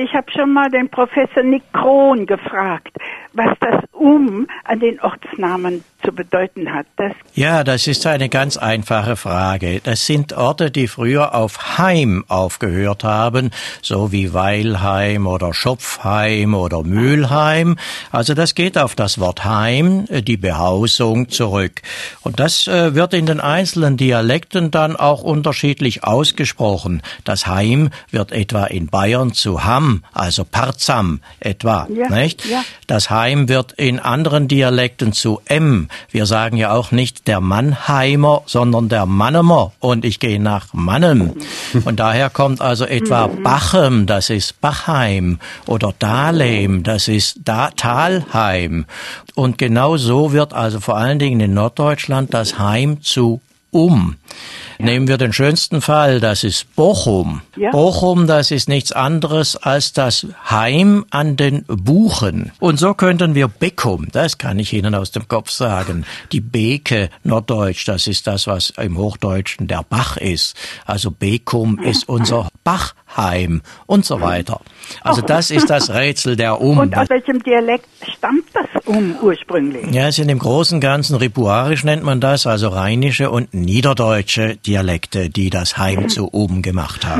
ich habe schon mal den Professor Nick Krohn gefragt, was das Um an den Ortsnamen zu bedeuten hat. Das ja, das ist eine ganz einfache Frage. Das sind Orte, die früher auf Heim aufgehört haben, so wie Weilheim oder Schopfheim oder Mühlheim. Also das geht auf das Wort Heim, die Behausung zurück. Und das äh, wird in den einzelnen Dialekten dann auch unterschiedlich ausgesprochen. Das Heim wird etwa in Bayern zu Ham, also Parzam etwa, ja, nicht? Ja. Das Heim wird in anderen Dialekten zu M. Wir sagen ja auch nicht der Mannheimer, sondern der Mannemer und ich gehe nach Mannem. Und daher kommt also etwa mhm. Bachem, das ist Bachheim oder Dahlem, das ist da Talheim. Und genau so wird also vor allen Dingen in Norddeutschland das Heim zu um. Ja. Nehmen wir den schönsten Fall, das ist Bochum. Ja. Bochum, das ist nichts anderes als das Heim an den Buchen. Und so könnten wir Beckum, das kann ich Ihnen aus dem Kopf sagen. Die Beke, Norddeutsch, das ist das, was im Hochdeutschen der Bach ist. Also Beckum ist unser Bachheim und so weiter. Also das ist das Rätsel der Um. Und aus welchem Dialekt stammt das Um ursprünglich? Ja, es sind im Großen und Ganzen Ripuarisch nennt man das, also rheinische und niederdeutsche Dialekte, die das Heim zu Um gemacht haben.